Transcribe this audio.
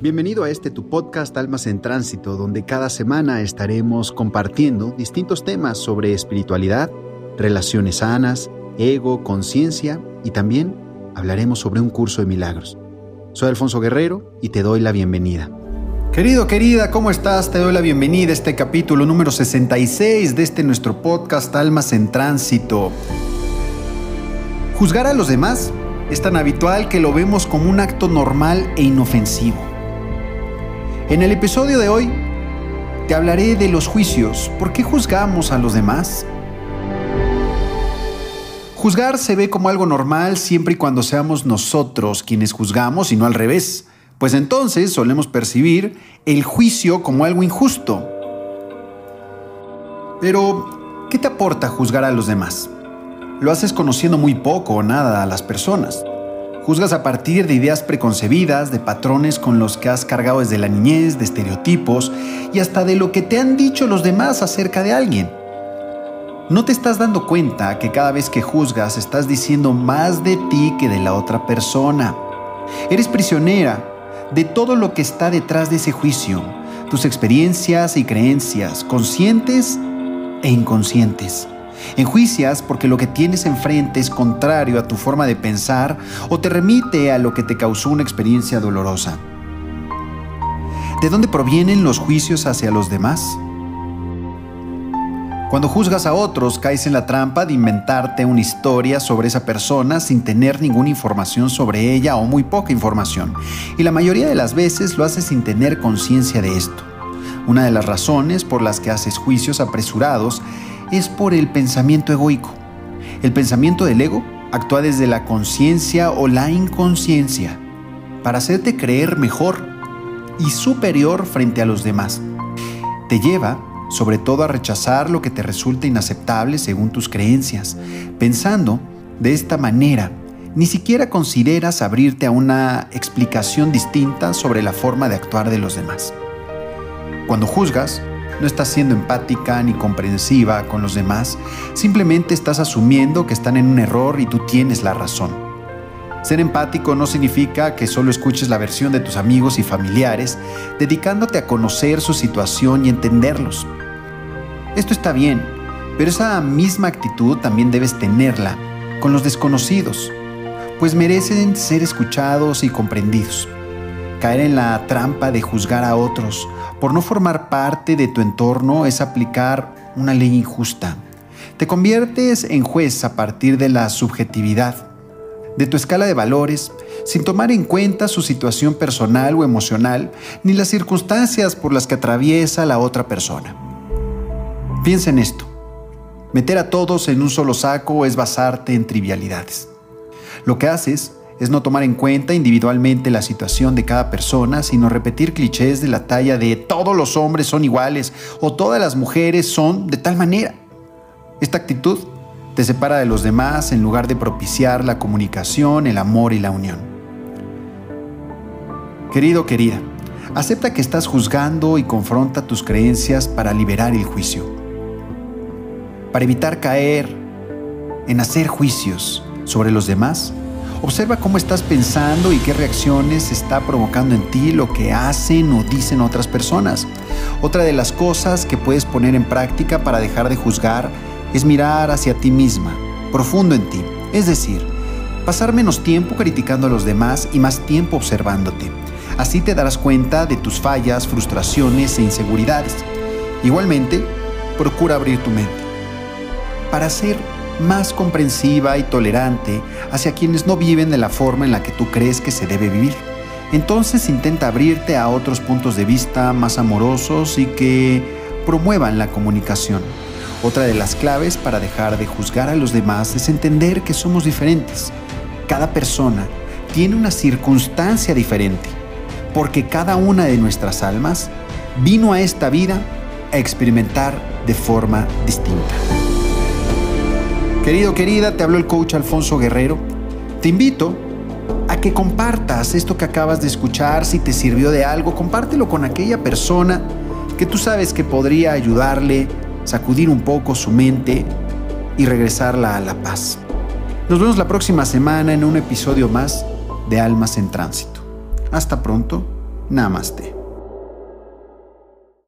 Bienvenido a este tu podcast Almas en Tránsito, donde cada semana estaremos compartiendo distintos temas sobre espiritualidad, relaciones sanas, ego, conciencia y también hablaremos sobre un curso de milagros. Soy Alfonso Guerrero y te doy la bienvenida. Querido, querida, ¿cómo estás? Te doy la bienvenida a este capítulo número 66 de este nuestro podcast Almas en Tránsito. Juzgar a los demás es tan habitual que lo vemos como un acto normal e inofensivo. En el episodio de hoy te hablaré de los juicios. ¿Por qué juzgamos a los demás? Juzgar se ve como algo normal siempre y cuando seamos nosotros quienes juzgamos y no al revés, pues entonces solemos percibir el juicio como algo injusto. Pero, ¿qué te aporta juzgar a los demás? Lo haces conociendo muy poco o nada a las personas. Juzgas a partir de ideas preconcebidas, de patrones con los que has cargado desde la niñez, de estereotipos y hasta de lo que te han dicho los demás acerca de alguien. No te estás dando cuenta que cada vez que juzgas estás diciendo más de ti que de la otra persona. Eres prisionera de todo lo que está detrás de ese juicio, tus experiencias y creencias, conscientes e inconscientes. Enjuicias porque lo que tienes enfrente es contrario a tu forma de pensar o te remite a lo que te causó una experiencia dolorosa. ¿De dónde provienen los juicios hacia los demás? Cuando juzgas a otros, caes en la trampa de inventarte una historia sobre esa persona sin tener ninguna información sobre ella o muy poca información. Y la mayoría de las veces lo haces sin tener conciencia de esto. Una de las razones por las que haces juicios apresurados es por el pensamiento egoico. El pensamiento del ego actúa desde la conciencia o la inconsciencia para hacerte creer mejor y superior frente a los demás. Te lleva sobre todo a rechazar lo que te resulta inaceptable según tus creencias. Pensando de esta manera, ni siquiera consideras abrirte a una explicación distinta sobre la forma de actuar de los demás. Cuando juzgas, no estás siendo empática ni comprensiva con los demás, simplemente estás asumiendo que están en un error y tú tienes la razón. Ser empático no significa que solo escuches la versión de tus amigos y familiares, dedicándote a conocer su situación y entenderlos. Esto está bien, pero esa misma actitud también debes tenerla con los desconocidos, pues merecen ser escuchados y comprendidos. Caer en la trampa de juzgar a otros por no formar parte de tu entorno es aplicar una ley injusta. Te conviertes en juez a partir de la subjetividad, de tu escala de valores, sin tomar en cuenta su situación personal o emocional, ni las circunstancias por las que atraviesa la otra persona. Piensa en esto. Meter a todos en un solo saco es basarte en trivialidades. Lo que haces es no tomar en cuenta individualmente la situación de cada persona, sino repetir clichés de la talla de todos los hombres son iguales o todas las mujeres son de tal manera. Esta actitud te separa de los demás en lugar de propiciar la comunicación, el amor y la unión. Querido, querida, acepta que estás juzgando y confronta tus creencias para liberar el juicio. Para evitar caer en hacer juicios sobre los demás, Observa cómo estás pensando y qué reacciones está provocando en ti lo que hacen o dicen otras personas. Otra de las cosas que puedes poner en práctica para dejar de juzgar es mirar hacia ti misma, profundo en ti. Es decir, pasar menos tiempo criticando a los demás y más tiempo observándote. Así te darás cuenta de tus fallas, frustraciones e inseguridades. Igualmente, procura abrir tu mente para ser más comprensiva y tolerante hacia quienes no viven de la forma en la que tú crees que se debe vivir. Entonces intenta abrirte a otros puntos de vista más amorosos y que promuevan la comunicación. Otra de las claves para dejar de juzgar a los demás es entender que somos diferentes. Cada persona tiene una circunstancia diferente, porque cada una de nuestras almas vino a esta vida a experimentar de forma distinta. Querido, querida, te habló el coach Alfonso Guerrero. Te invito a que compartas esto que acabas de escuchar, si te sirvió de algo, compártelo con aquella persona que tú sabes que podría ayudarle, sacudir un poco su mente y regresarla a la paz. Nos vemos la próxima semana en un episodio más de Almas en Tránsito. Hasta pronto Namaste.